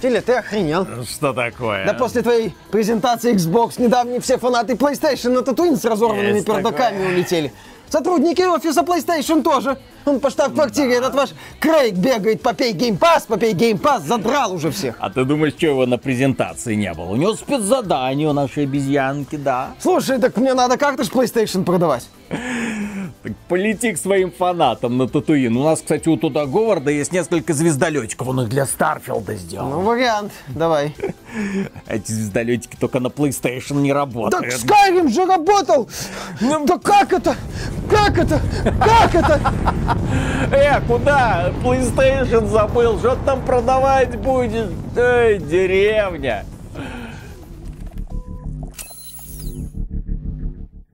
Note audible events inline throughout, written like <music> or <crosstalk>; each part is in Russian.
Филя, ты охренел. Что такое? Да после твоей презентации Xbox недавние все фанаты PlayStation на Татуин с разорванными Есть пердаками такое. улетели. Сотрудники офиса PlayStation тоже. Он по штаб-квартире, этот ваш Крейг бегает, попей Game Pass, попей Game Pass, задрал уже всех. А ты думаешь, что его на презентации не было? У него спецзадание у нашей обезьянки, да. Слушай, так мне надо как-то ж PlayStation продавать. Так полети к своим фанатам на Татуин. У нас, кстати, у Тодда Говарда есть несколько звездолетиков. Он их для Старфилда сделал. Ну, вариант, давай. <laughs> Эти звездолетики только на PlayStation не Так работают. Skyrim же работал! Ну, да как это? Как это? Как это? Э, куда? PlayStation забыл. Что там продавать будешь? Эй, деревня.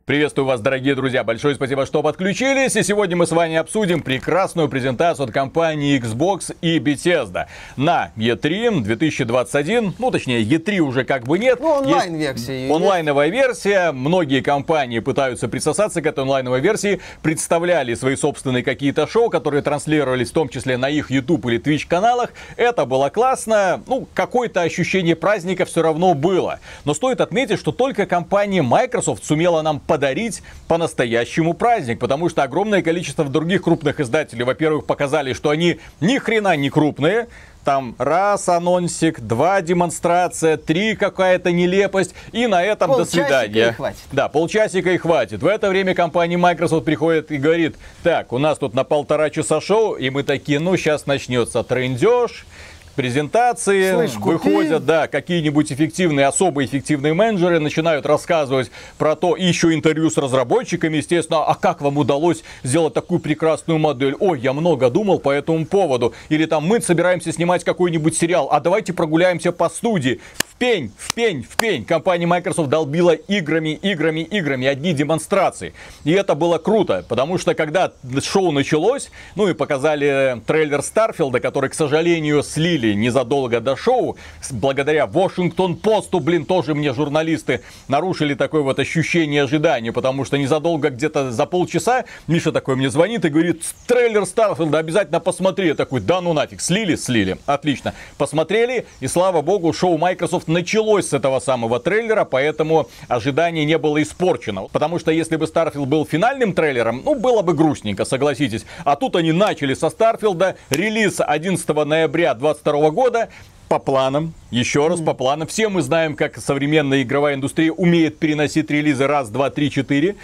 Приветствую вас, дорогие друзья. Большое спасибо, что подключились. И сегодня мы с вами обсудим прекрасную презентацию от компании Xbox и Bethesda на E3 2021. Ну, точнее, E3 уже как бы нет. Ну, Есть онлайн-версии. Онлайновая версия. Многие компании пытаются присосаться к этой онлайновой версии. Представляли свои собственные какие-то шоу, которые транслировались в том числе на их YouTube или Twitch каналах. Это было классно. Ну, какое-то ощущение праздника все равно было. Но стоит отметить, что только компания Microsoft сумела нам подарить по-настоящему праздник. Потому что огромное количество других крупных издателей, во-первых, показали, что они ни хрена не крупные. Там раз анонсик, два демонстрация, три какая-то нелепость. И на этом до Полчасика свидания. и хватит. Да, полчасика и хватит. В это время компания Microsoft приходит и говорит, так, у нас тут на полтора часа шоу, и мы такие, ну, сейчас начнется трендеж, презентации, Слышь, купи. выходят, да, какие-нибудь эффективные, особо эффективные менеджеры начинают рассказывать про то, и еще интервью с разработчиками, естественно, а как вам удалось сделать такую прекрасную модель? Ой, я много думал по этому поводу. Или там мы собираемся снимать какой-нибудь сериал, а давайте прогуляемся по студии. В пень, в пень, в пень. Компания Microsoft долбила играми, играми, играми, одни демонстрации. И это было круто, потому что когда шоу началось, ну и показали трейлер Старфилда, который, к сожалению, слили незадолго до шоу, благодаря Washington Post у, блин, тоже мне журналисты нарушили такое вот ощущение ожидания, потому что незадолго, где-то за полчаса, Миша такой мне звонит и говорит, трейлер Старфилда обязательно посмотри. Я такой, да ну нафиг, слили, слили, отлично. Посмотрели, и слава богу, шоу Microsoft началось с этого самого трейлера, поэтому ожидание не было испорчено. Потому что если бы Starfield был финальным трейлером, ну, было бы грустненько, согласитесь. А тут они начали со Старфилда, релиз 11 ноября 2022 года, по планам, еще раз по планам. Все мы знаем, как современная игровая индустрия умеет переносить релизы раз, два, три, четыре.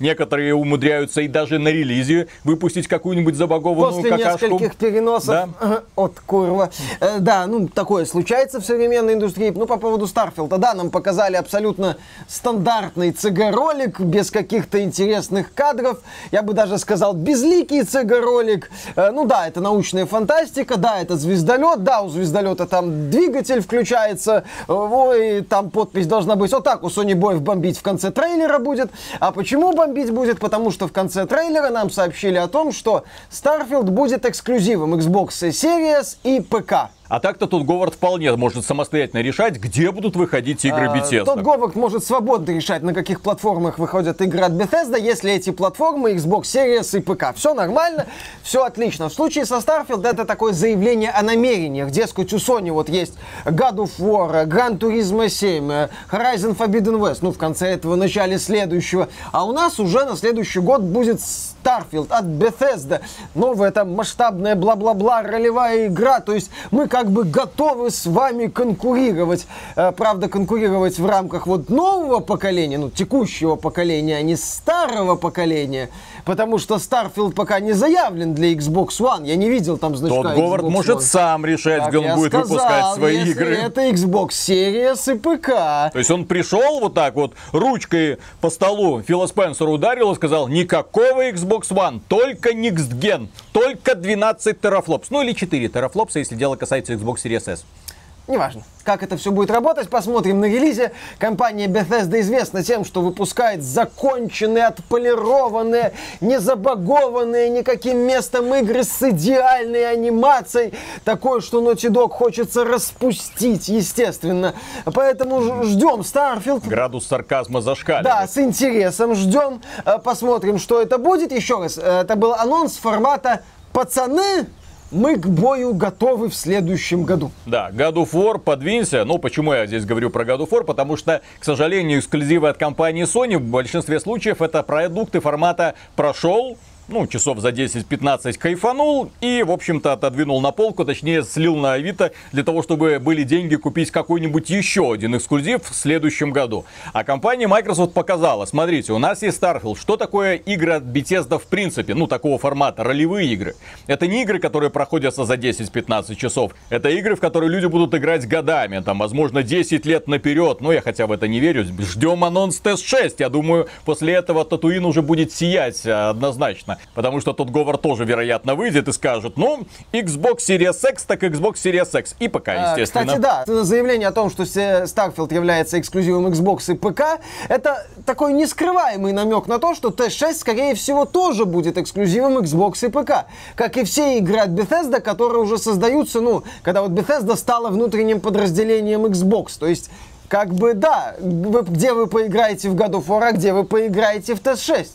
Некоторые умудряются и даже на релизе выпустить какую-нибудь забагованную После какашку. нескольких переносов Да. <laughs> от курва. Э, Да, ну такое случается в современной индустрии. Ну по поводу Старфилда, да, нам показали абсолютно стандартный CG-ролик, без каких-то интересных кадров. Я бы даже сказал, безликий CG-ролик. Э, Ну да, это научная фантастика, да, это звездолет, да, у звездолета там двигатель включается, э, ой, там подпись должна быть вот так, у Sony Boy бомбить в конце трейлера будет. А почему бомбить будет? Потому что в конце трейлера нам сообщили о том, что Starfield будет эксклюзивом Xbox Series и ПК. А так-то тут Говард вполне может самостоятельно решать, где будут выходить игры А, Bethesda. Тот Говард может свободно решать, на каких платформах выходят игры от Bethesda, если эти платформы Xbox Series и ПК. Все нормально, все отлично. В случае со Starfield это такое заявление о намерениях. Дескать, у Sony вот есть God of War, Gran Turismo 7, э, Horizon Forbidden West, ну, в конце этого, начале следующего. А у нас уже на следующий год будет Starfield от Bethesda. Новая там масштабная бла-бла-бла ролевая игра. То есть мы как бы готовы с вами конкурировать. Э, Правда, конкурировать в рамках вот нового поколения, ну, текущего поколения, а не старого поколения. Потому что Starfield пока не заявлен для Xbox One. Я не видел там значка Тот Говард Xbox может One. сам решать, Как где он будет сказал, выпускать свои если игры. это Xbox Series и ПК. То есть он пришел вот так вот, ручкой по столу Фила Спенсера ударил и сказал, никакого Xbox One, только Next Gen, только 12 терафлопс. Ну или 4 терафлопса, если дело касается Xbox Series S. Неважно, как это все будет работать, посмотрим на релизе. Компания Bethesda известна тем, что выпускает законченные, отполированные, не забагованные никаким местом игры с идеальной анимацией. Такое, что Naughty Dog хочется распустить, естественно. Поэтому ждем Starfield. Градус сарказма зашкаливает. Да, с интересом ждем. Э, Посмотрим, что это будет. Еще раз, э, это был анонс формата «Пацаны, мы к бою готовы в следующем году. Да, God of War подвинься. Ну, почему я здесь говорю про God of War? Потому что, к сожалению, эксклюзивы от компании Sony в большинстве случаев это продукты формата прошел, ну, часов за 10-15 кайфанул и, в общем-то, отодвинул на полку, точнее, слил на Авито для того, чтобы были деньги купить какой-нибудь еще один эксклюзив в следующем году. А компания Microsoft показала, смотрите, у нас есть Starfield. Что такое игры от Bethesda в принципе? Ну, такого формата, ролевые игры. Это не игры, которые проходятся за 10-15 часов. Это игры, в которые люди будут играть годами, там, возможно, 10 лет наперед. Но я хотя в это не верю. Ждем анонс TES-6. Я думаю, после этого Татуин уже будет сиять однозначно. Потому что тот Говор тоже, вероятно, выйдет и скажет, ну, Xbox Series X, так Xbox Series X. И ПК, а, естественно. Кстати, да, заявление о том, что Starfield является эксклюзивом Xbox и ПК, это такой нескрываемый намек на то, что T6, скорее всего, тоже будет эксклюзивом Xbox и ПК. Как и все игры от Bethesda, которые уже создаются, ну, когда вот Bethesda стала внутренним подразделением Xbox. То есть как бы да, где вы поиграете в God of War, а где вы поиграете в TS6.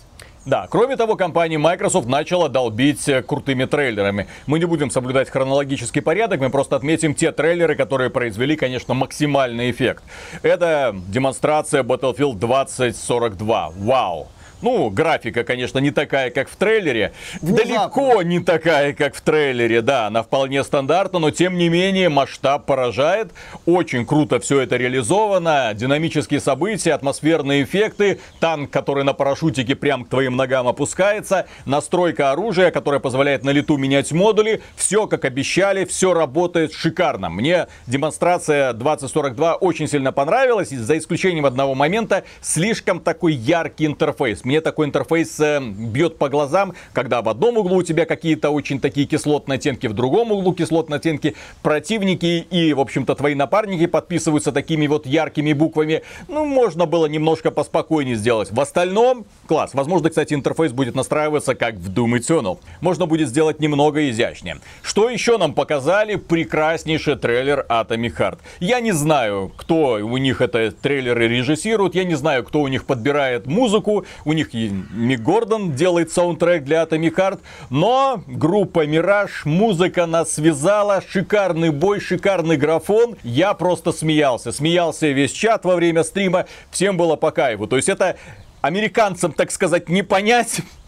Да, кроме того, компания Microsoft начала долбить э, крутыми трейлерами. Мы не будем соблюдать хронологический порядок, мы просто отметим те трейлеры, которые произвели, конечно, максимальный эффект. Это демонстрация Battlefield 2042. Вау! Ну, графика, конечно, не такая, как в трейлере. Внезапно. Далеко не такая, как в трейлере, да. Она вполне стандартна, но тем не менее масштаб поражает. Очень круто все это реализовано. Динамические события, атмосферные эффекты. Танк, который на парашютике прям к твоим ногам опускается. Настройка оружия, которая позволяет на лету менять модули. Все, как обещали, все работает шикарно. Мне демонстрация 2042 очень сильно понравилась. За исключением одного момента, слишком такой яркий интерфейс мне такой интерфейс э, бьет по глазам, когда в одном углу у тебя какие-то очень такие кислотные оттенки, в другом углу кислотные оттенки, противники и, в общем-то, твои напарники подписываются такими вот яркими буквами. Ну, можно было немножко поспокойнее сделать. В остальном, класс. Возможно, кстати, интерфейс будет настраиваться как в Doom Eternal. Можно будет сделать немного изящнее. Что еще нам показали? Прекраснейший трейлер Atomic Heart. Я не знаю, кто у них это трейлеры режиссирует, я не знаю, кто у них подбирает музыку, у них них Мик Гордон делает саундтрек для Atomic Heart, но группа Мираж, музыка нас связала, шикарный бой, шикарный графон. Я просто смеялся, смеялся весь чат во время стрима, всем было по кайфу. То есть это американцам, так сказать, не понять, <laughs>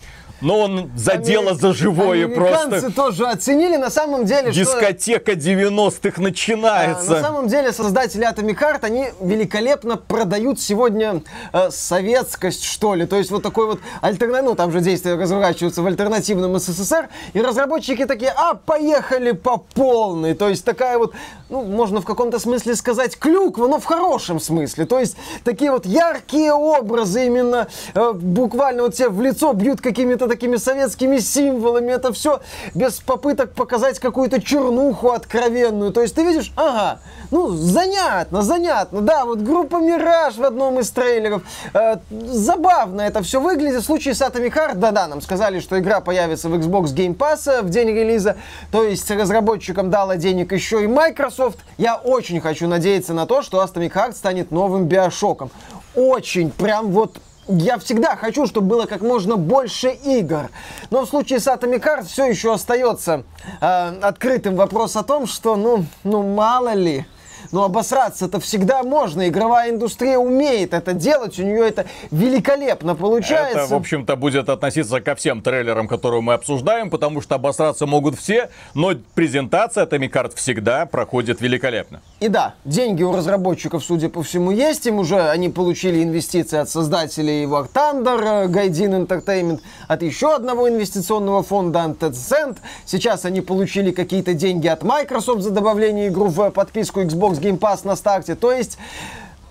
но он за Амер... дело за живое просто. тоже оценили, на самом деле, Дискотека что... 90-х начинается. А, на самом деле, создатели Atomic Heart, они великолепно продают сегодня э, советскость, что ли. То есть вот такой вот альтернативный, ну там же действия разворачиваются в альтернативном СССР, и разработчики такие, а, поехали по полной. То есть такая вот, ну, можно в каком-то смысле сказать, клюква, но в хорошем смысле. То есть такие вот яркие образы именно, э, буквально вот тебе в лицо бьют какими-то такими советскими символами, это все без попыток показать какую-то чернуху откровенную. То есть ты видишь, ага, ну, занятно, занятно, да, вот группа Мираж в одном из трейлеров. Э, забавно это все выглядит. В случае с Atomic Heart, да-да, нам сказали, что игра появится в Xbox Game Pass в день релиза, то есть разработчикам дала денег еще и Microsoft. Я очень хочу надеяться на то, что Atomic Heart станет новым Биошоком. Очень, прям вот я всегда хочу, чтобы было как можно больше игр. Но в случае с Atomic Heart все еще остается э, открытым вопрос о том, что, ну, ну мало ли, но обосраться-то всегда можно. Игровая индустрия умеет это делать, у нее это великолепно получается. Это, в общем-то, будет относиться ко всем трейлерам, которые мы обсуждаем, потому что обосраться могут все, но презентация Atomic Heart всегда проходит великолепно. И да, деньги у разработчиков, судя по всему, есть. Им уже они получили инвестиции от создателей War Thunder, Gaijin Entertainment, от еще одного инвестиционного фонда Tencent. Сейчас они получили какие-то деньги от Microsoft за добавление игру в подписку Xbox Game Pass на старте. То есть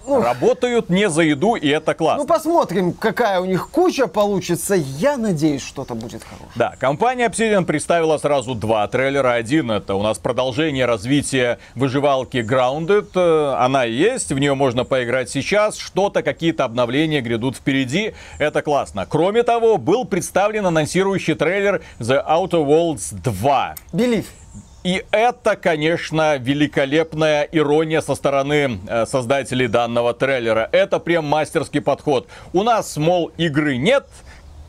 ну, Работают не за еду, и это классно. Ну, посмотрим, какая у них куча получится. Я надеюсь, что-то будет хорошее. Да, компания Obsidian представила сразу два трейлера. Один это у нас продолжение развития выживалки Grounded. Э, она есть, в нее можно поиграть сейчас. Что-то, какие-то обновления грядут впереди. Это классно. Кроме того, был представлен анонсирующий трейлер The Outer Worlds 2. Believe. И это, конечно, великолепная ирония со стороны э, создателей данного трейлера. Это прям мастерский подход. У нас, мол, игры нет,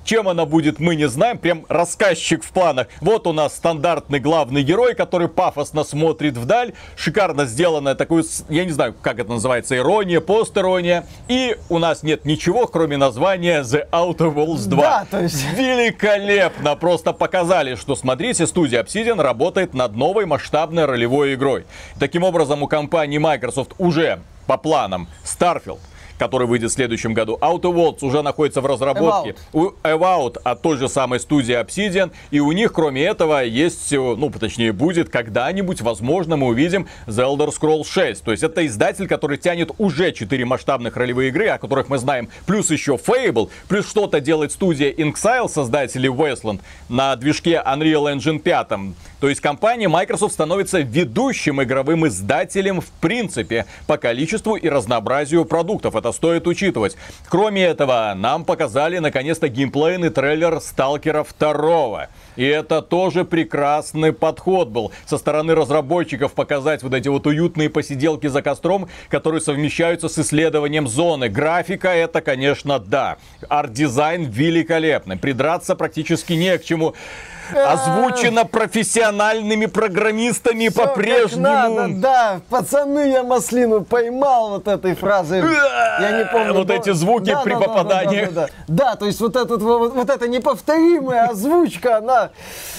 Чем она будет, мы не знаем. Прям рассказчик в планах. Вот у нас стандартный главный герой, который пафосно смотрит вдаль. Шикарно сделанная такой, я не знаю, как это называется, ирония, пост-ирония. И у нас нет ничего, кроме названия The Outer Worlds 2. Да, то есть... Великолепно! Просто показали, что, смотрите, студия Obsidian работает над новой масштабной ролевой игрой. Таким образом, у компании Microsoft уже по планам Starfield, который выйдет в следующем году. Outer Worlds уже находится в разработке. Evout от той же самой студии Obsidian. И у них, кроме этого, есть, ну, точнее, будет когда-нибудь, возможно, мы увидим The Elder Scrolls 6. То есть это издатель, который тянет уже 4 масштабных ролевые игры, о которых мы знаем. Плюс еще Fable, плюс что-то делает студия Inxile, создатели Wasteland, на движке Unreal Engine 5. То есть компания Microsoft становится ведущим игровым издателем в принципе по количеству и разнообразию продуктов. Это стоит учитывать. Кроме этого, нам показали наконец-то геймплейный трейлер Сталкера 2. И это тоже прекрасный подход был со стороны разработчиков показать вот эти вот уютные посиделки за костром, которые совмещаются с исследованием зоны. Графика это, конечно, да. Арт-дизайн великолепный. Придраться практически не к чему озвучено профессиональными программистами по-прежнему. Да, пацаны, я маслину поймал вот этой фразой. Я не помню. Вот эти звуки при да, попадании. Да, то есть вот, этот, вот, вот эта неповторимая озвучка, она,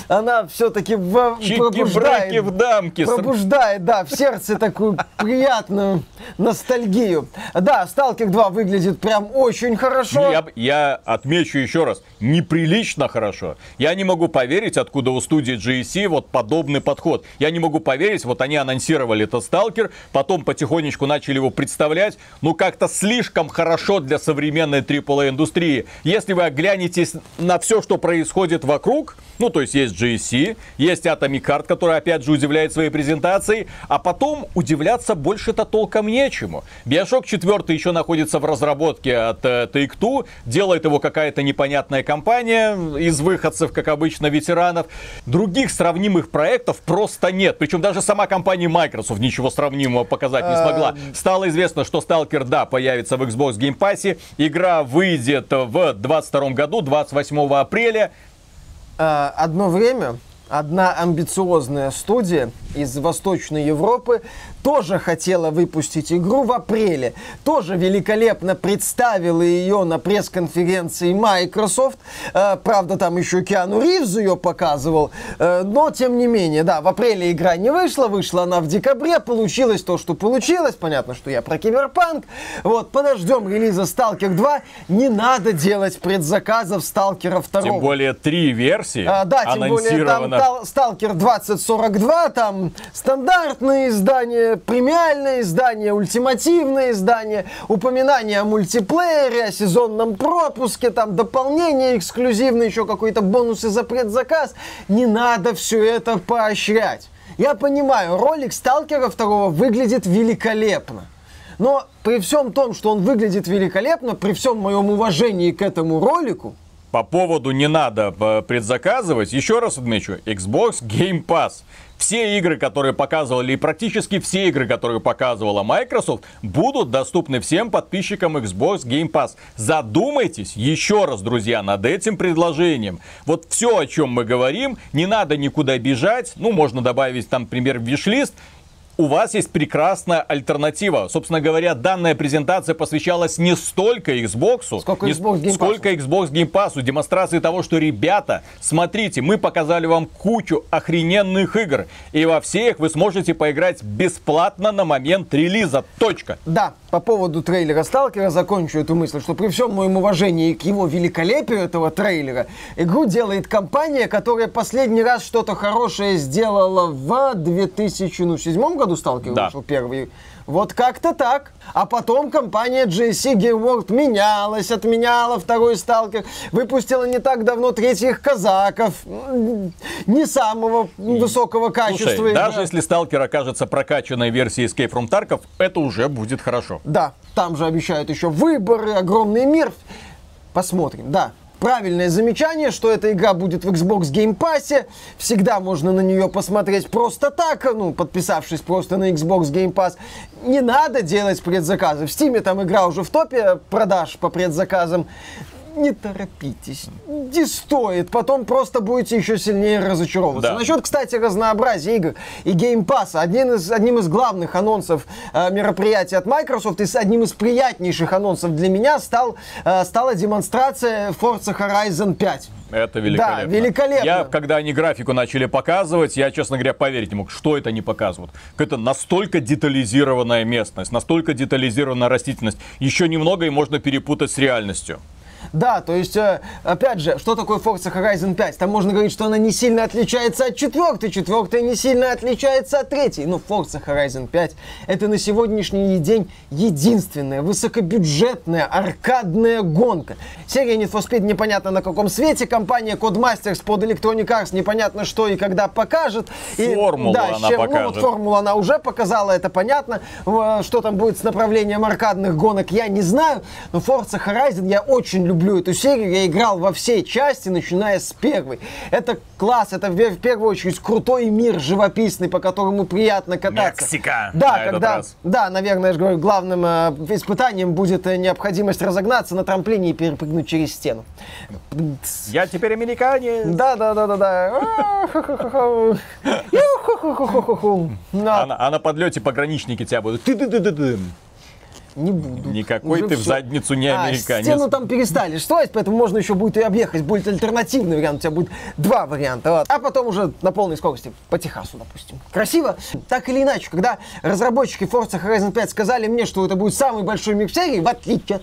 она все-таки пробуждает. в дамке. Пробуждает, да, в сердце такую приятную ностальгию. Да, Сталкер 2 выглядит прям очень хорошо. Я, я отмечу еще раз, неприлично хорошо. Я не могу поверить, поверить, откуда у студии GSC вот подобный подход. Я не могу поверить, вот они анонсировали этот сталкер, потом потихонечку начали его представлять, ну как-то слишком хорошо для современной AAA индустрии. Если вы оглянетесь на все, что происходит вокруг, ну то есть есть GSC, есть Atomic Heart, который опять же удивляет своей презентацией, а потом удивляться больше-то толком нечему. Bioshock 4 еще находится в разработке от uh, Take-Two, делает его какая-то непонятная компания из выходцев, как обычно, ведь ветеранов. Других сравнимых проектов просто нет. Причем даже сама компания Microsoft ничего сравнимого показать не смогла. Эм. Стало известно, что Stalker, да, появится в Xbox Game Pass. Игра выйдет в 2022 году, 28 апреля. Э, одно время одна амбициозная студия из Восточной Европы тоже хотела выпустить игру в апреле. Тоже великолепно представила ее на пресс-конференции Microsoft. Э, правда, там еще Киану Ривз ее показывал. Э, но, тем не менее, да, в апреле игра не вышла. Вышла она в декабре. Получилось то, что получилось. Понятно, что я про киберпанк. Вот, подождем релиза Stalker 2. Не надо делать предзаказов Stalker 2. Тем более три версии а, Да, тем более там Stalker 2042, там стандартные премиальное издание, ультимативное издание, упоминание о мультиплеере, о сезонном пропуске, там дополнение эксклюзивное, еще какой-то бонусы за предзаказ. Не надо все это поощрять. Я понимаю, ролик Сталкера 2 выглядит великолепно. Но при всем том, что он выглядит великолепно, при всем моем уважении к этому ролику, по поводу не надо э, предзаказывать, еще раз отмечу, Xbox Game Pass. Все игры, которые показывали, и практически все игры, которые показывала Microsoft, будут доступны всем подписчикам Xbox Game Pass. Задумайтесь еще раз, друзья, над этим предложением. Вот все, о чем мы говорим, не надо никуда бежать. Ну, можно добавить там, например, виш-лист у вас есть прекрасная альтернатива. Собственно говоря, данная презентация посвящалась не столько Xbox, сколько Xbox Game. Сколько Xbox Game Pass. Демонстрации того, что, ребята, смотрите, мы показали вам кучу охрененных игр. И во всех вы сможете поиграть бесплатно на момент релиза. Точка. Да, по поводу трейлера Сталкера закончу эту мысль, что при всем моем уважении к его великолепию этого трейлера, игру делает компания, которая последний раз что-то хорошее сделала в 2007 году Сталкер да. вышел первый. Вот как-то так. А потом компания JC Game World менялась, отменяла второй Сталкер, выпустила не так давно третьих казаков, не самого высокого качества. Слушай, даже если Сталкер окажется прокачанной версией Escape from Tarkov, это уже будет хорошо. Да, там же обещают еще выборы, огромный мир. Посмотрим, да правильное замечание, что эта игра будет в Xbox Game Pass. Всегда можно на нее посмотреть просто так, ну, подписавшись просто на Xbox Game Pass. Не надо делать предзаказы. В Steam там игра уже в топе продаж по предзаказам не торопитесь, не стоит, потом просто будете еще сильнее разочаровываться. Да. Насчет, кстати, разнообразия игр и Game Pass а, одним из, одним из главных анонсов э, мероприятия от Microsoft и с одним из приятнейших анонсов для меня стал, э, стала демонстрация Forza Horizon 5. Это великолепно. Да, великолепно. Я, когда они графику начали показывать, я, честно говоря, поверить не мог, что это они показывают. Это настолько детализированная местность, настолько детализированная растительность. Еще немного и можно перепутать с реальностью. Да, то есть, э, опять же, что такое Forza Horizon 5? Там можно говорить, что она не сильно отличается от четвертой, четвертая не сильно отличается от третьей. Но Forza Horizon 5 это на сегодняшний день единственная высокобюджетная аркадная гонка. Серия Need for Speed непонятно на каком свете, компания Codemasters под Electronic Arts непонятно что и когда покажет. И, Формулу да, она чем- ну, покажет. вот формулу она уже показала, это понятно. В- Что там будет с направлением аркадных гонок, я не знаю. Но Forza Horizon, я очень люблю эту серию. Я играл во все части, начиная с первой. Это класс, это в первую очередь крутой мир живописный, по которому приятно кататься. Мексика Да, на когда, раз. да, наверное, я же говорю, главным э, испытанием будет э, необходимость разогнаться на трамплине и перепрыгнуть через стену. Я теперь американец. Да, да, да, да, да. <laughs> А а на подлете пограничники тебя будут. Не буду. Никакой Уже ты в всё. задницу не А, американец. стену там перестали строить, поэтому можно еще будет и объехать. Будет альтернативный вариант, у тебя будет два варианта. вот. А потом уже на полной скорости по Техасу, допустим. Красиво? Так или иначе, когда разработчики Forza Horizon 5 сказали мне, что это будет самый большой мир в серии, в отличие от,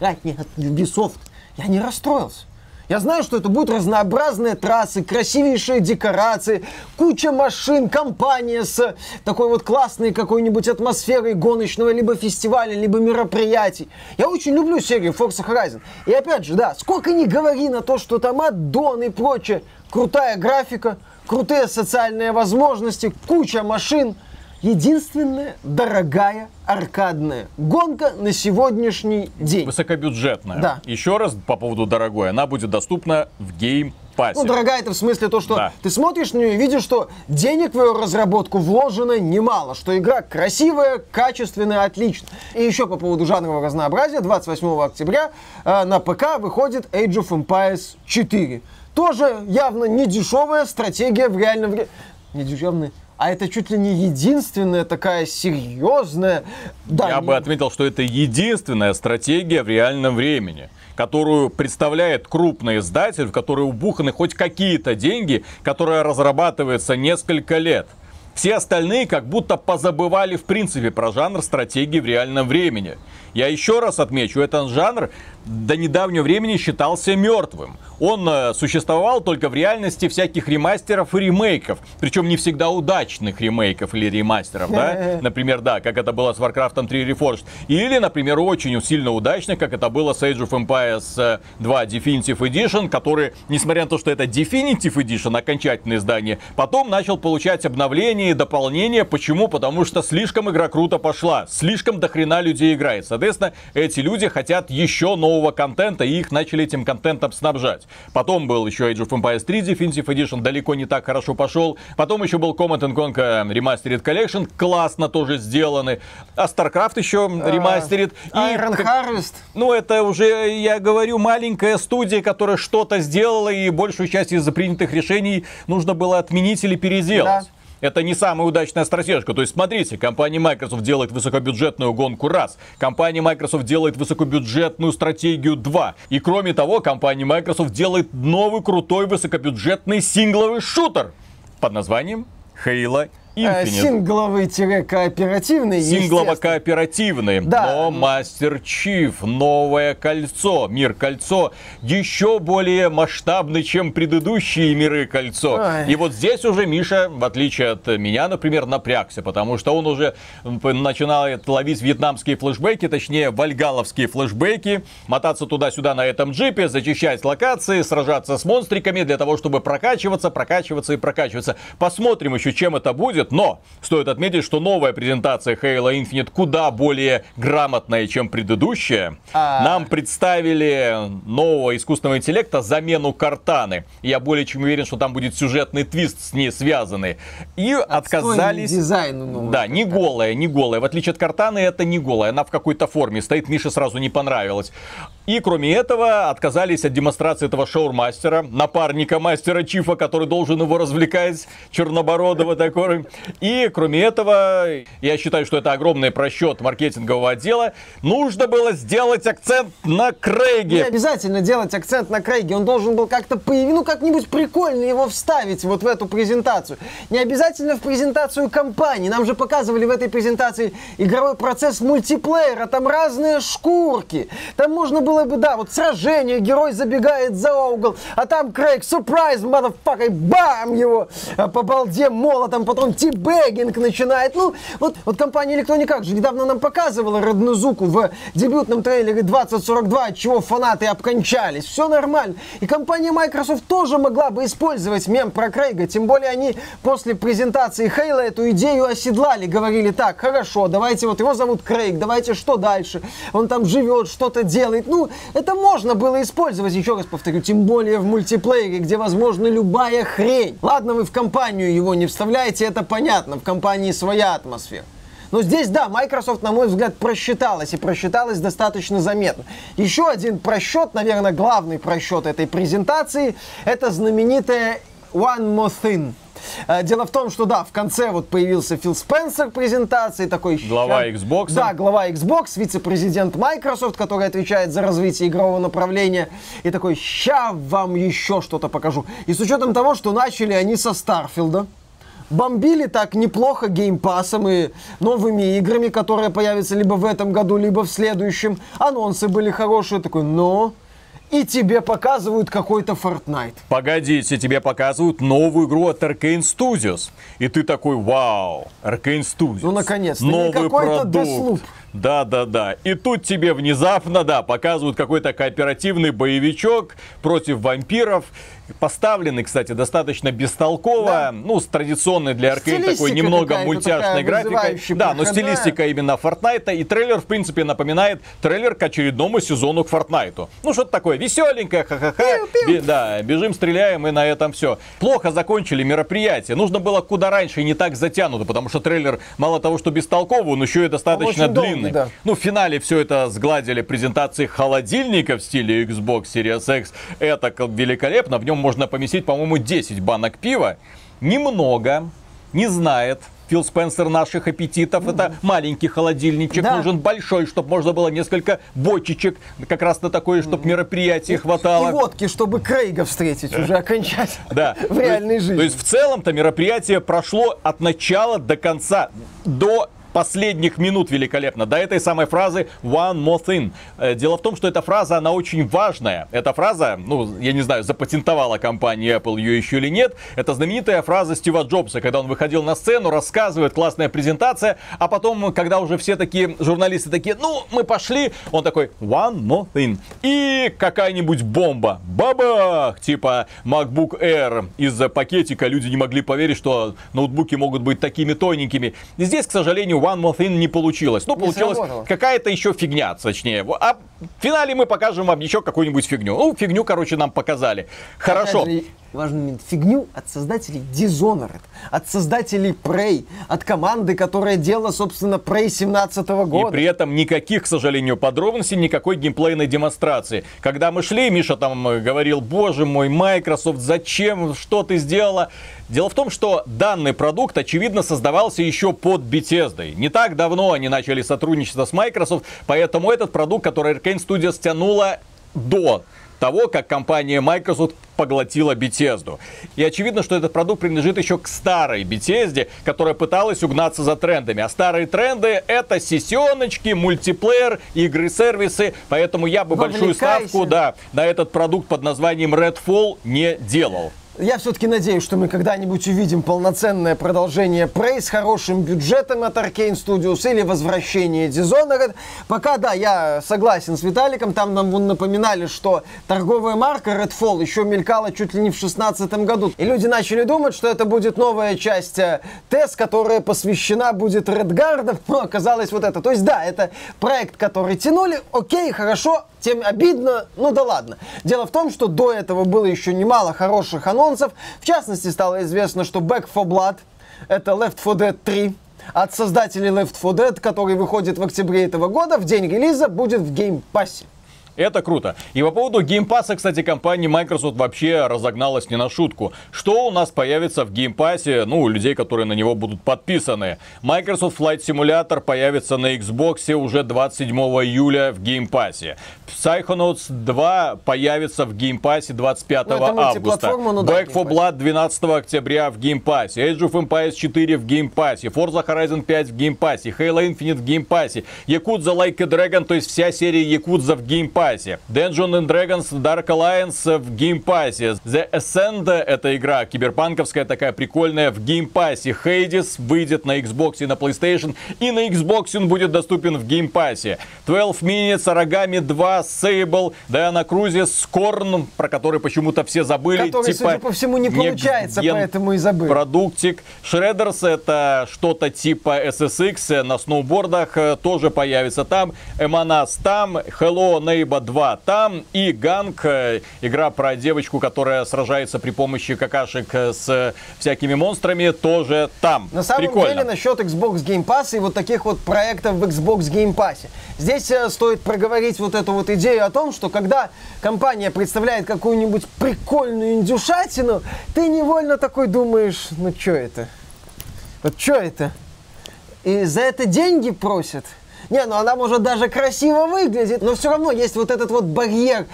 от Ubisoft, я не расстроился. Я знаю, что это будут разнообразные трассы, красивейшие декорации, куча машин, компания с такой вот классной какой-нибудь атмосферой гоночного либо фестиваля, либо мероприятий. Я очень люблю серию Forza Horizon. И опять же, да, сколько ни говори на то, что там аддон и прочее, крутая графика, крутые социальные возможности, куча машин. Единственная дорогая аркадная гонка на сегодняшний день. Высокобюджетная. Да. Еще раз по поводу дорогой. Она будет доступна в Game Pass. Ну, дорогая, это в смысле то, что Да. ты смотришь на нее и видишь, что денег в ее разработку вложено немало, что игра красивая, качественная, отличная. И еще по поводу жанрового разнообразия, 28 октября э, на ПК выходит Age of Empires 4. Тоже явно не дешевая стратегия в реальном. Не дешевная. А это чуть ли не единственная такая серьезная... Да, Я не- бы отметил, что это единственная стратегия в реальном времени, которую представляет крупный издатель, в который убуханы хоть какие-то деньги, которая разрабатывается несколько лет. Все остальные как будто позабывали в принципе про жанр стратегии в реальном времени. Я еще раз отмечу, этот жанр до недавнего времени считался мертвым. Он э, существовал только в реальности всяких ремастеров и ремейков. Причем не всегда удачных ремейков или ремастеров, да? <laughs> Например, да, как это было с Warcraft 3 Reforged. Или, например, очень сильно удачных, как это было с Age of Empires э, 2 Definitive Edition, который, несмотря на то, что это Definitive Edition, окончательное издание, потом начал получать обновления и дополнения. Почему? Потому что слишком игра круто пошла. Слишком до хрена людей играет. Соответственно, эти люди хотят еще нового контента, и их начали этим контентом снабжать. Потом был еще Age of Empires 3 Definitive Edition, далеко не так хорошо пошел. Потом еще был Command Conquer Remastered Collection, классно тоже сделаны. А StarCraft еще ремастерит. И Iron Harvest. ну, это уже, я говорю, маленькая студия, которая что-то сделала, и большую часть из-за принятых решений нужно было отменить или переделать. Да. Это не самая удачная стратежка. То есть, смотрите, компания Microsoft делает высокобюджетную гонку раз. Компания Microsoft делает высокобюджетную стратегию 2. И кроме того, компания Microsoft делает новый крутой высокобюджетный сингловый шутер под названием Halo Infinite. Сингловый-кооперативный, Синглово-кооперативный. Да. Но Мастер Чиф, новое кольцо, мир кольцо, еще более масштабный, чем предыдущие миры кольцо. Ой. И вот здесь уже Миша, в отличие от меня, например, напрягся, потому что он уже начинает ловить вьетнамские флешбеки, точнее, вальгаловские флешбеки, мотаться туда-сюда на этом джипе, зачищать локации, сражаться с монстриками для того, чтобы прокачиваться, прокачиваться и прокачиваться. Посмотрим еще, чем это будет, но стоит отметить, что новая презентация Halo Infinite куда более грамотная, чем предыдущая. А. Нам представили нового искусственного интеллекта, замену Картаны. Я более чем уверен, что там будет сюжетный твист с ней связанный. И отказались... нового. Да, не голая, не голая. В отличие от Картаны, это не голая. Она в какой-то форме стоит. Мише сразу не понравилось. И кроме этого, отказались от демонстрации этого шоурмастера, напарника мастера Чифа, который должен его развлекать, чернобородого такой. И кроме этого, я считаю, что это огромный просчет маркетингового отдела. Нужно было сделать акцент на Крейге. Не обязательно делать акцент на Крейге. Он должен был как-то появиться, ну как-нибудь прикольно его вставить вот в эту презентацию. Не обязательно в презентацию компании. Нам же показывали в этой презентации игровой процесс мультиплеера. Там разные шкурки. Там можно было бы, да, вот сражение, герой забегает за угол, а там Крейг, сюрприз, motherfucker, бам его а, по балде молотом, потом тибэггинг начинает. Ну, вот, вот компания Electronic Arts же недавно нам показывала родную звуку в дебютном трейлере 2042, от чего фанаты обкончались. Все нормально. И компания Microsoft тоже могла бы использовать мем про Крейга, тем более они после презентации Хейла эту идею оседлали, говорили так, хорошо, давайте вот его зовут Крейг, давайте что дальше? Он там живет, что-то делает. Ну, это можно было использовать, еще раз повторю, тем более в мультиплеере, где возможна любая хрень. Ладно, вы в компанию его не вставляете, это понятно, в компании своя атмосфера. Но здесь, да, Microsoft, на мой взгляд, просчиталась, и просчиталась достаточно заметно. Еще один просчет, наверное, главный просчет этой презентации, это знаменитая One More Thing. Э, дело в том, что да, в конце вот появился Фил Спенсер презентации, такой... Глава Xbox. Да, глава Xbox, вице-президент Microsoft, который отвечает за развитие игрового направления. И такой, ща вам еще что-то покажу. И с учетом того, что начали они со Старфилда, бомбили так неплохо геймпасом и новыми играми, которые появятся либо в этом году, либо в следующем. Анонсы были хорошие, такой, но и тебе показывают какой-то Fortnite. Погодите, тебе показывают новую игру от Arkane Studios. И ты такой, вау, Arkane Studios. Ну, наконец-то. Новый продукт. Да, да, да. И тут тебе внезапно, да, показывают какой-то кооперативный боевичок против вампиров. Поставленный, кстати, достаточно бестолково. Да. Ну, с традиционной для аркейн такой немного мультяшной графикой. Да, но стилистика именно Fortnite. И трейлер, в принципе, напоминает трейлер к очередному сезону к Fortnite. Ну, что-то такое веселенькое, ха-ха-ха. Бе- да, бежим, стреляем, и на этом все. Плохо закончили мероприятие. Нужно было куда раньше и не так затянуто, потому что трейлер мало того, что бестолковый, он еще и достаточно длинный. Долгий, да. Ну, в финале все это сгладили презентации холодильника в стиле Xbox Series X. Это великолепно. В нем можно поместить, по-моему, 10 банок пива. Немного, не знает, Фил Спенсер наших аппетитов. Mm-hmm. Это маленький холодильничек. Да. Нужен большой, чтобы можно было несколько бочечек как раз на такое, чтобы mm-hmm. мероприятие хватало. И водки, чтобы Крейга встретить уже окончательно да. в реальной жизни. То есть в целом-то мероприятие прошло от начала до конца. До последних минут великолепно. До этой самой фразы one more thing. Э, дело в том, что эта фраза, она очень важная. Эта фраза, ну, я не знаю, запатентовала компания Apple ее еще или нет. Это знаменитая фраза Стива Джобса, когда он выходил на сцену, рассказывает, классная презентация, а потом, когда уже все такие журналисты такие, ну, мы пошли, он такой, one more thing. И какая-нибудь бомба. Бабах! Типа MacBook Air из-за пакетика люди не могли поверить, что ноутбуки могут быть такими тоненькими. И здесь, к сожалению, One More Thing не получилось. Ну, не получилась какая-то еще фигня, точнее. А в финале мы покажем вам еще какую-нибудь фигню. Ну, фигню, короче, нам показали. Хорошо. Же, важный момент. Фигню от создателей Dishonored, от создателей Prey, от команды, которая делала, собственно, Prey 17 года. И при этом никаких, к сожалению, подробностей, никакой геймплейной демонстрации. Когда мы шли, Миша там говорил, боже мой, Microsoft, зачем, что ты сделала? Дело в том, что данный продукт, очевидно, создавался еще под Bethesda. Не так давно они начали сотрудничество с Microsoft, поэтому этот продукт, который Arkane Studios тянула до того, как компания Microsoft поглотила Bethesda. И очевидно, что этот продукт принадлежит еще к старой Bethesda, которая пыталась угнаться за трендами. А старые тренды это сессионочки, мультиплеер, игры-сервисы. Поэтому я бы большую ставку да, на этот продукт под названием Redfall не делал. Я все-таки надеюсь, что мы когда-нибудь увидим полноценное продолжение Prey с хорошим бюджетом от Arkane Studios или возвращение Dishonored. Пока, да, я согласен с Виталиком, там нам вон напоминали, что торговая марка Redfall еще мелькала чуть ли не в 2016 году. И люди начали думать, что это будет новая часть TES, которая посвящена будет Redguard, но оказалось вот это. То есть, да, это проект, который тянули, окей, хорошо, тем обидно, ну да ладно. Дело в том, что до этого было еще немало хороших анонсов. В частности, стало известно, что Back for Blood, это Left 4 Dead 3, от создателей Left 4 Dead, который выходит в октябре этого года, в день релиза будет в геймпассе. Это круто. И по поводу Pass, кстати, компания Microsoft вообще разогналась не на шутку. Что у нас появится в Pass, ну, у людей, которые на него будут подписаны? Microsoft Flight Simulator появится на Xbox уже 27 июля в Pass. Psychonauts 2 появится в Pass 25 ну, августа. Ну, да, Back 4 Blood 12 октября в Pass. Age of Empires 4 в Pass. Forza Horizon 5 в Pass. Halo Infinite в Pass. Yakuza Like a Dragon, то есть вся серия Yakuza в Game Pass. Dungeons and Dragons Dark Alliance в Pass. The Ascend, это игра киберпанковская такая прикольная в Pass. Hades выйдет на Xbox и на PlayStation. И на Xbox он будет доступен в Pass. 12 Minutes, Aragami 2, Sable, Diana Cruise, Scorn, про который почему-то все забыли. Который, типа, судя по всему, не получается, поэтому и забыли. Продуктик. Shredders это что-то типа SSX на сноубордах, э, тоже появится там. Эманас там, Hello Neighbor 2 там и Ганг, э, игра про девочку, которая сражается при помощи какашек э, с всякими монстрами, тоже там. На самом Прикольно. деле, насчет Xbox Game Pass и вот таких вот проектов в Xbox Game Pass. Здесь стоит проговорить вот эту вот идею о том, что когда компания представляет какую-нибудь прикольную индюшатину, ты невольно такой думаешь, ну что это? Вот что это? И за это деньги просят? Не, ну она может даже красиво выглядит, но все равно есть вот этот вот барьер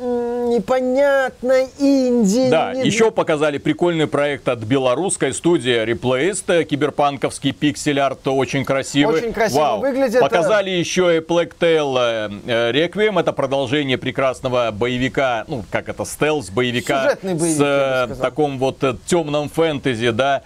непонятно, инди. Да, не... еще показали прикольный проект от белорусской студии Replaced, киберпанковский пиксель-арт, очень красивый. Очень красиво Вау. выглядит. Показали еще и Plague Tale э, Requiem, это продолжение прекрасного боевика, ну, как это, стелс-боевика боевик, с э, таком вот э, темном фэнтези, да,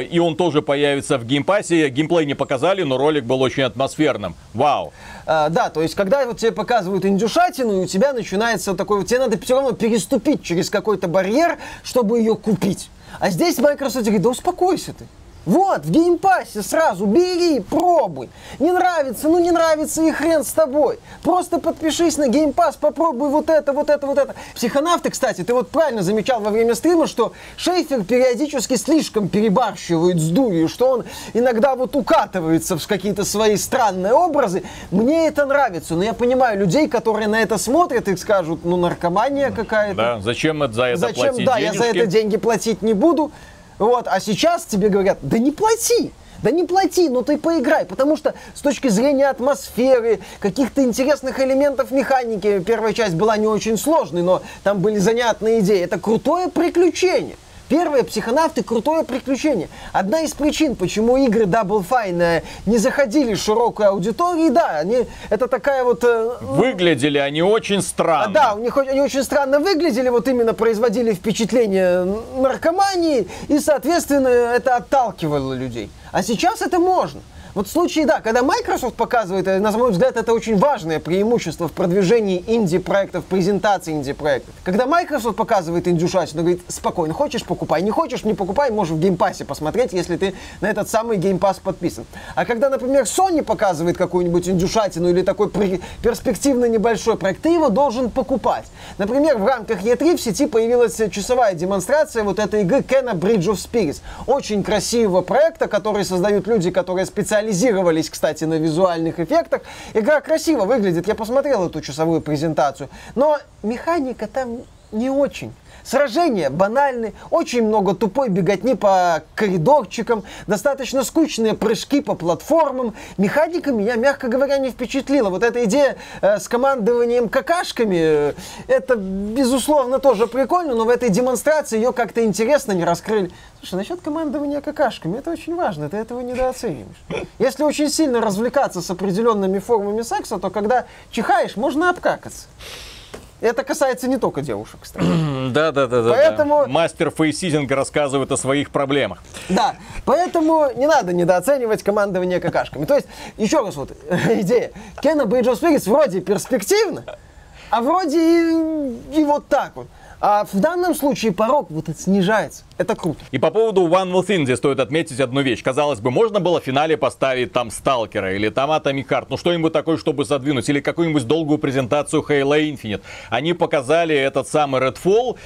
и он тоже появится в Game Pass е. Геймплей не показали, но ролик был очень атмосферным. Вау. А, да, то есть, когда вот тебе показывают индюшатину, и у тебя начинается такой, тебе надо все равно переступить через какой-то барьер, чтобы ее купить. А здесь Microsoft говорит, да успокойся ты. Вот, в Game Pass е сразу бери, пробуй. Не нравится, ну не нравится и хрен с тобой. Просто подпишись на Game Pass, попробуй вот это, вот это, вот это. Психонавты, кстати, ты вот правильно замечал во время стрима, что Шейфер периодически слишком перебарщивает с дурью, что он иногда вот укатывается в какие-то свои странные образы. Мне это нравится, но я понимаю людей, которые на это смотрят и скажут, ну наркомания какая-то. Да, зачем это за это зачем, платить Да, денежки? я за это деньги платить не буду. Вот, а сейчас тебе говорят, да не плати, да не плати, но ты поиграй, потому что с точки зрения атмосферы, каких-то интересных элементов механики, первая часть была не очень сложной, но там были занятные идеи. Это крутое приключение. Первые психонавты крутое приключение. Одна из причин, почему игры Double Fine не заходили широкой аудитории, да, они это такая вот... Э, выглядели они очень странно. Да, у них они очень странно выглядели, вот именно производили впечатление наркомании, и, соответственно, это отталкивало людей. А сейчас это можно. Вот в случае, да, когда Microsoft показывает, э, на мой взгляд, это очень важное преимущество в продвижении инди-проектов, презентации инди-проектов. Когда Microsoft показывает индюшатину, говорит, спокойно, хочешь покупай, не хочешь не покупай, можешь в Game Pass е посмотреть, если ты на этот самый Game Pass подписан. А когда, например, Sony показывает какую-нибудь индюшатину или такой перспективный небольшой проект, ты его должен покупать. Например, в рамках E3 в сети появилась часовая демонстрация вот этой игры Kena Bridge of Spirits. Очень красивого проекта, который создают люди, которые специально специализировались, кстати, на визуальных эффектах. Игра красиво выглядит, я посмотрел эту часовую презентацию, но механика там не очень. Сражения банальны, очень много тупой беготни по коридорчикам, достаточно скучные прыжки по платформам. Механика меня, мягко говоря, не впечатлила. Вот эта идея э, с командованием какашками, э, это, безусловно, тоже прикольно, но в этой демонстрации ее как-то интересно не раскрыли. Слушай, насчет командования какашками, это очень важно, ты этого недооцениваешь. Если очень сильно развлекаться с определенными формами секса, то когда чихаешь, можно обкакаться. Это касается не только девушек, кстати. Да, да, да, да. Поэтому... Мастер фейсизинга рассказывает о своих проблемах. Да, поэтому не надо недооценивать командование какашками. То есть, еще раз вот, <laughs> идея. Кена of Spirits вроде перспективно, а вроде и, и вот так вот. А в данном случае порог вот это снижается. Это круто. И по поводу One More Thing здесь стоит отметить одну вещь. Казалось бы, можно было в финале поставить там Сталкера или там Atomic Heart, ну что-нибудь такое, чтобы задвинуть, или какую-нибудь долгую презентацию Halo Infinite. Они показали этот самый Redfall.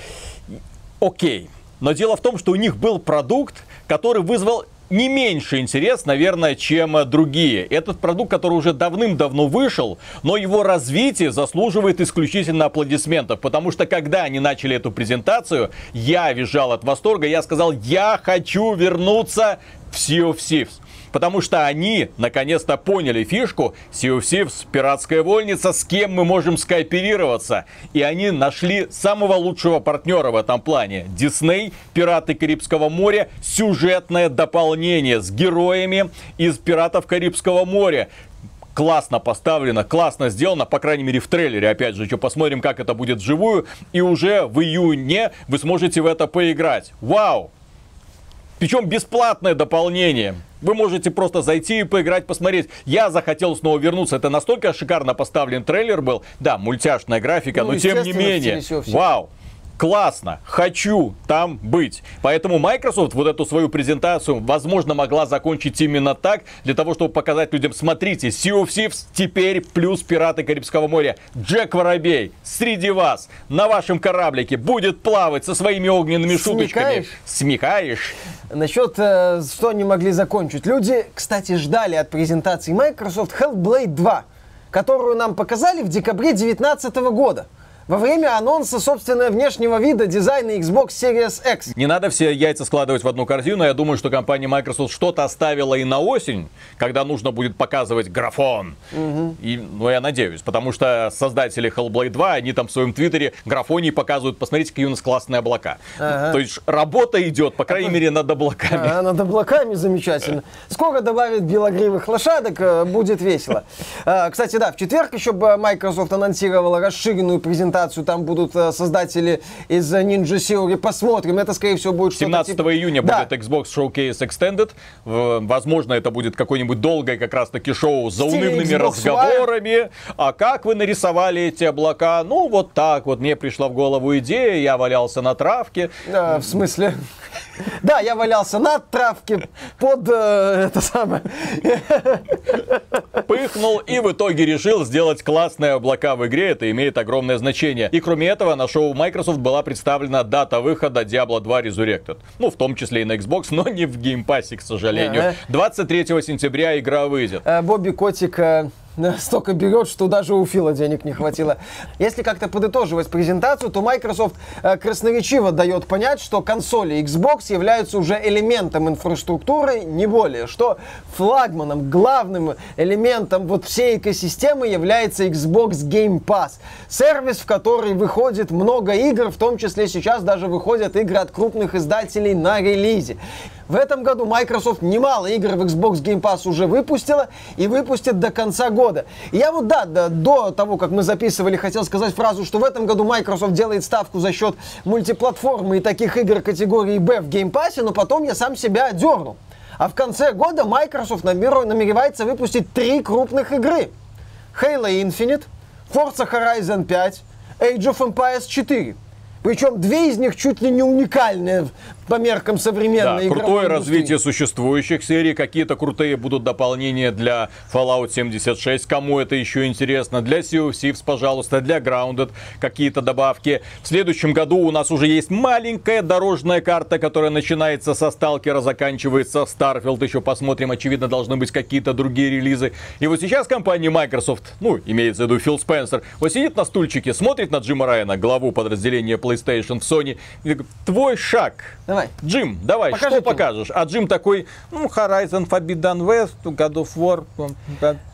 Окей. Но дело в том, что у них был продукт, который вызвал не меньше интерес, наверное, чем другие. Этот продукт, который уже давным-давно вышел, но его развитие заслуживает исключительно аплодисментов, потому что когда они начали эту презентацию, я визжал от восторга, я сказал, я хочу вернуться в Sea of Thieves. Потому что они наконец-то поняли фишку Thieves, пиратская вольница, с кем мы можем скооперироваться. И они нашли самого лучшего партнера в этом плане. Дисней, Пираты Карибского моря, сюжетное дополнение с героями из Пиратов Карибского моря классно поставлено, классно сделано, по крайней мере в трейлере, опять же, еще посмотрим, как это будет вживую, и уже в июне вы сможете в это поиграть. Вау! Причем бесплатное дополнение. Вы можете просто зайти и поиграть, посмотреть. Я захотел снова вернуться. Это настолько шикарно поставлен трейлер был. Да, мультяшная графика, ну, но тем не менее. Вау классно, хочу там быть. Поэтому Microsoft вот эту свою презентацию, возможно, могла закончить именно так, для того, чтобы показать людям, смотрите, Sea of Thieves теперь плюс Пираты Карибского моря. Джек Воробей среди вас, на вашем кораблике, будет плавать со своими огненными Смекаешь? шуточками. Смекаешь? Насчет, э, что они могли закончить. Люди, кстати, ждали от презентации Microsoft Hellblade 2, которую нам показали в декабре 2019 года во время анонса, собственно, внешнего вида дизайна Xbox Series X. Не надо все яйца складывать в одну корзину. Я думаю, что компания Microsoft что-то оставила и на осень, когда нужно будет показывать графон. Угу. И, ну, я надеюсь, потому что создатели Hellblade 2, они там в своем твиттере графонии показывают, посмотрите, какие у нас классные облака. Ага. То есть работа идет, по крайней а, мере, над облаками. А, над облаками замечательно. Скоро добавят белогривых лошадок, э, будет весело. А, кстати, да, в четверг еще Microsoft анонсировала расширенную презентацию презентацию, там будут э, создатели из Ninja Theory, посмотрим, это скорее всего будет 17 типа... июня да. будет Xbox Showcase Extended, возможно это будет какое-нибудь долгое как раз таки шоу с заунывными разговорами, а как вы нарисовали эти облака, ну вот так вот, мне пришла в голову идея, я валялся на травке. Да, в смысле? Да, я валялся на травке под э, это самое. Пыхнул и в итоге решил сделать классные облака в игре. Это имеет огромное значение. И кроме этого, на шоу Microsoft была представлена дата выхода Diablo 2 Resurrected. Ну, в том числе и на Xbox, но не в Pass, к сожалению. 23 сентября игра выйдет. Э, Бобби Котик э, <laughs> столько берет, что даже у Фила денег не хватило. Если как-то подытоживать презентацию, то Microsoft э, красноречиво дает понять, что консоли Xbox являются уже элементом инфраструктуры, не более, что флагманом, главным элементом вот всей экосистемы является Xbox Game Pass. Сервис, в который выходит много игр, в том числе сейчас даже выходят игры от крупных издателей на релизе. В этом году Microsoft немало игр в Xbox Game Pass уже выпустила и выпустит до конца года. И я вот, да, да, до того, как мы записывали, хотел сказать фразу, что в этом году Microsoft делает ставку за счет мультиплатформы и таких игр категории B в Game Pass, но потом я сам себя дернул. А в конце года Microsoft намеревается выпустить три крупных игры. Halo Infinite, Forza Horizon 5, Age of Empires 4. Причем две из них чуть ли не уникальные по меркам современной да, крутое развитие существующих серий, какие-то крутые будут дополнения для Fallout 76, кому это еще интересно, для Sea of Thieves, пожалуйста, для Grounded какие-то добавки. В следующем году у нас уже есть маленькая дорожная карта, которая начинается со Сталкера, заканчивается Starfield, еще посмотрим, очевидно, должны быть какие-то другие релизы. И вот сейчас компания Microsoft, ну, имеется в виду Фил Спенсер, вот сидит на стульчике, смотрит на Джима Райана, главу подразделения PlayStation в Sony, и говорит, твой шаг. Давай. Джим, давай, Покажи что покажешь? А Джим такой, ну, Horizon Forbidden West, God of War.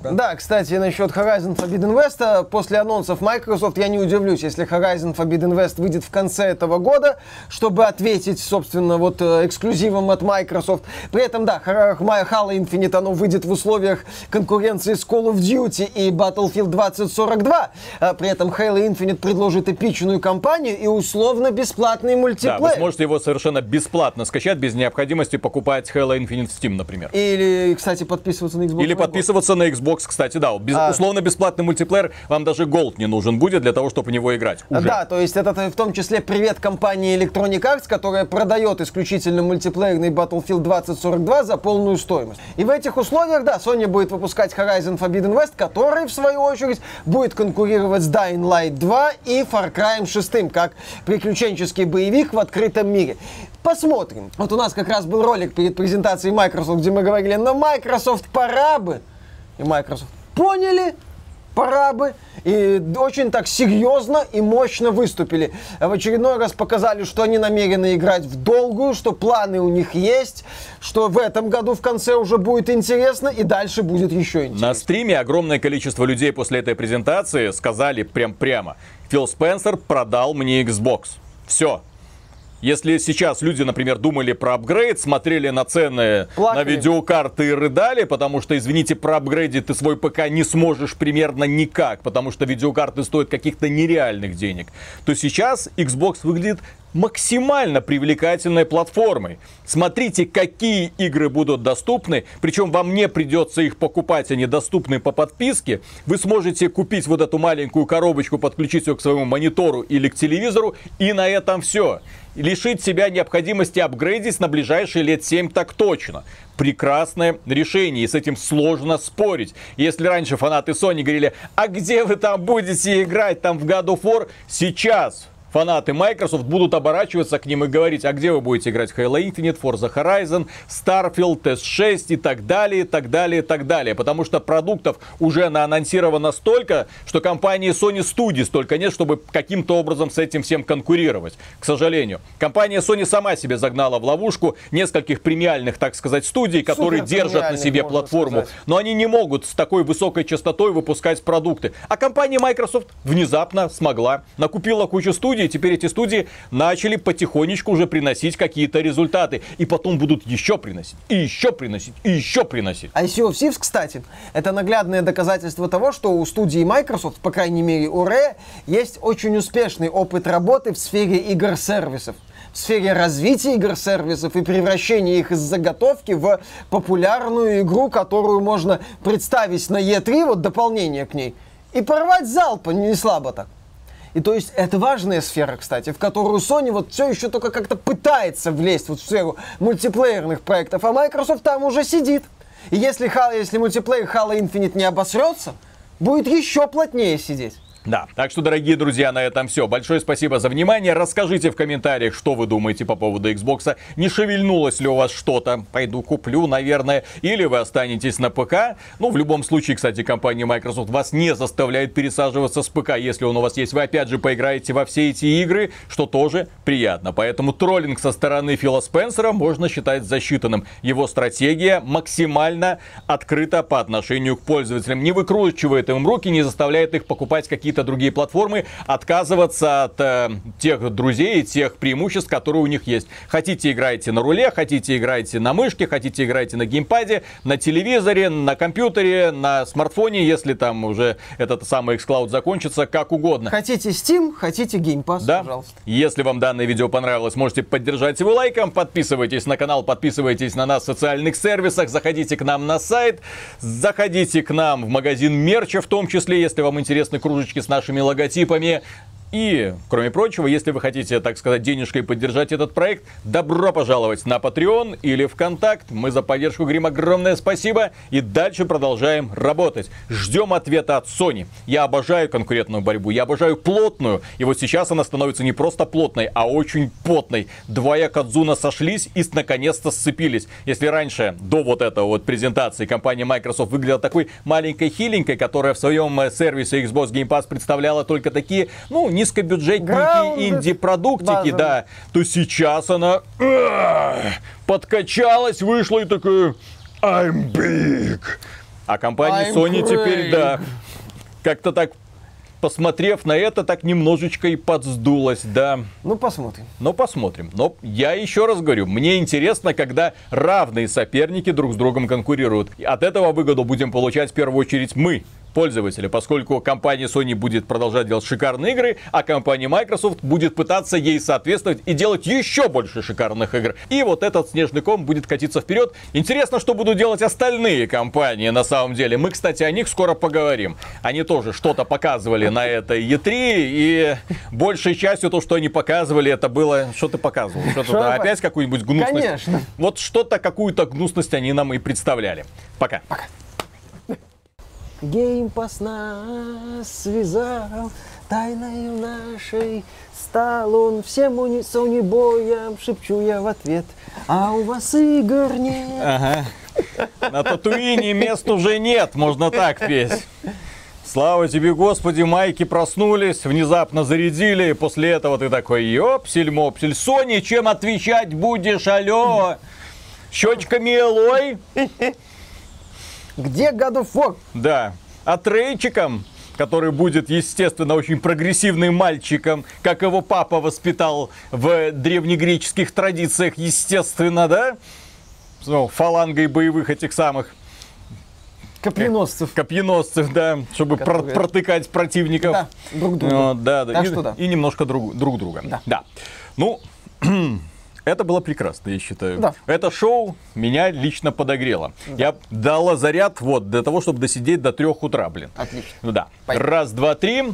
Да, кстати, насчет Horizon Forbidden West, а после анонсов Microsoft я не удивлюсь, если Horizon Forbidden West выйдет в конце этого года, чтобы ответить, собственно, вот э, эксклюзивом от Microsoft. При этом, да, Halo Infinite, оно выйдет в условиях конкуренции с Call of Duty и Battlefield 2042. А при этом Halo Infinite предложит эпичную кампанию и условно бесплатный мультиплеер. Да, вы сможете его совершенно бесплатно скачать без необходимости покупать Halo Infinite в Steam, например. Или, кстати, подписываться на Xbox. Или подписываться на Xbox, кстати, да. Без, а... Условно бесплатный мультиплеер, вам даже Gold не нужен будет для того, чтобы в него играть. Уже. Да, то есть это в том числе привет компании Electronic Arts, которая продает исключительно мультиплеерный Battlefield 2042 за полную стоимость. И в этих условиях, да, Sony будет выпускать Horizon Forbidden West, который, в свою очередь, будет конкурировать с Dying Light 2 и Far Cry 6, как приключенческий боевик в открытом мире. Посмотрим. Вот у нас как раз был ролик перед презентацией Microsoft, где мы говорили, но Microsoft пора бы. И Microsoft поняли, пора бы. И очень так серьезно и мощно выступили. В очередной раз показали, что они намерены играть в долгую, что планы у них есть, что в этом году в конце уже будет интересно и дальше будет еще интересно. На стриме огромное количество людей после этой презентации сказали прям прямо. Фил Спенсер продал мне Xbox. Все, если сейчас люди, например, думали про апгрейд, смотрели на цены Плакали. на видеокарты и рыдали, потому что, извините, про апгрейдить ты свой ПК не сможешь примерно никак, потому что видеокарты стоят каких-то нереальных денег, то сейчас Xbox выглядит максимально привлекательной платформой. Смотрите, какие игры будут доступны, причем вам не придется их покупать, они доступны по подписке. Вы сможете купить вот эту маленькую коробочку, подключить ее к своему монитору или к телевизору, и на этом все лишить себя необходимости апгрейдить на ближайшие лет 7 так точно. Прекрасное решение, и с этим сложно спорить. Если раньше фанаты Sony говорили, а где вы там будете играть там в God of War, сейчас фанаты Microsoft будут оборачиваться к ним и говорить, а где вы будете играть Halo Infinite, Forza Horizon, Starfield, S6 и так далее, и так далее, и так далее. Потому что продуктов уже наанонсировано столько, что компании Sony Studios столько нет, чтобы каким-то образом с этим всем конкурировать. К сожалению. Компания Sony сама себе загнала в ловушку нескольких премиальных, так сказать, студий, которые держат на себе платформу. Сказать. Но они не могут с такой высокой частотой выпускать продукты. А компания Microsoft внезапно смогла. Накупила кучу студий, студии, теперь эти студии начали потихонечку уже приносить какие-то результаты. И потом будут еще приносить, и еще приносить, и еще приносить. Sea of Thieves, кстати, это наглядное доказательство того, что у студии Microsoft, по крайней мере у Rare, есть очень успешный опыт работы в сфере игр-сервисов в сфере развития игр-сервисов и превращения их из заготовки в популярную игру, которую можно представить на E3, вот дополнение к ней, и порвать залпа не слабо так. И то есть это важная сфера, кстати, в которую Sony вот все еще только как-то пытается влезть вот в сферу мультиплеерных проектов, а Microsoft там уже сидит. И если, если мультиплеер Halo Infinite не обосрется, будет еще плотнее сидеть. Да, так что, дорогие друзья, на этом все. Большое спасибо за внимание. Расскажите в комментариях, что вы думаете по поводу Xbox. Не шевельнулось ли у вас что-то? Пойду куплю, наверное. Или вы останетесь на ПК. Ну, в любом случае, кстати, компания Microsoft вас не заставляет пересаживаться с ПК. Если он у вас есть, вы опять же поиграете во все эти игры, что тоже приятно. Поэтому троллинг со стороны Фила Спенсера можно считать засчитанным. Его стратегия максимально открыта по отношению к пользователям. Не выкручивает им руки, не заставляет их покупать какие-то какие-то другие платформы, отказываться от э, тех друзей, тех преимуществ, которые у них есть. Хотите играйте на руле, хотите играйте на мышке, хотите играйте на геймпаде, на телевизоре, на компьютере, на смартфоне, если там уже этот самый xCloud закончится, как угодно. Хотите Steam, хотите Game Pass, да? пожалуйста. Если вам данное видео понравилось, можете поддержать его лайком, подписывайтесь на канал, подписывайтесь на нас в социальных сервисах, заходите к нам на сайт, заходите к нам в магазин мерча, в том числе, если вам интересны кружечки с нашими логотипами. И, кроме прочего, если вы хотите, так сказать, денежкой поддержать этот проект, добро пожаловать на Patreon или ВКонтакт. Мы за поддержку говорим огромное спасибо и дальше продолжаем работать. Ждем ответа от Sony. Я обожаю конкурентную борьбу, я обожаю плотную. И вот сейчас она становится не просто плотной, а очень потной. Два Якадзуна сошлись и наконец-то сцепились. Если раньше, до вот этого вот презентации, компания Microsoft выглядела такой маленькой хиленькой, которая в своем э, сервисе Xbox Game Pass представляла только такие, ну, не низкобюджетненькие инди-продуктики, да, то сейчас она подкачалась, вышла и такая I'm big. А компания I'm Sony great. теперь, да, как-то так посмотрев на это, так немножечко и подсдулась, да. Ну, посмотрим. Ну, посмотрим. Но я еще раз говорю, мне интересно, когда равные соперники друг с другом конкурируют. От этого выгоду будем получать в первую очередь мы, пользователя, поскольку компания Sony будет продолжать делать шикарные игры, а компания Microsoft будет пытаться ей соответствовать и делать еще больше шикарных игр. И вот этот снежный ком будет катиться вперед. Интересно, что будут делать остальные компании на самом деле. Мы, кстати, о них скоро поговорим. Они тоже что-то показывали на этой E3, и большей частью то, что они показывали, это было... Что ты показывал? Что-то опять какую-нибудь гнусность? Конечно. Вот что-то, какую-то гнусность они нам и представляли. Пока. Пока. Геймпас нас связал, тайною нашей стал он всем уни боям, шепчу я в ответ. А у вас игр нет. Ага. На Татуине мест уже нет, можно так петь. Слава тебе, Господи, майки проснулись, внезапно зарядили, и после этого ты такой, ёпсель-мопсель, Сони, чем отвечать будешь, алло? Щечками Элой? Где God of War? Да. А Трейчиком, который будет, естественно, очень прогрессивным мальчиком, как его папа воспитал в древнегреческих традициях, естественно, да? Ну, фалангой боевых этих самых Копьеносцев. копьеносцев, да, чтобы про- протыкать противников. Да, друг друга. Вот, да, да. Так и, что да. и немножко друг, друг друга. Да. Ну, <clears throat> это было прекрасно, я считаю. Да. Это шоу меня лично подогрело. Я дала заряд вот для того, чтобы досидеть до трех утра, блин. Отлично. Ну да. Пойдем. Раз, два, три.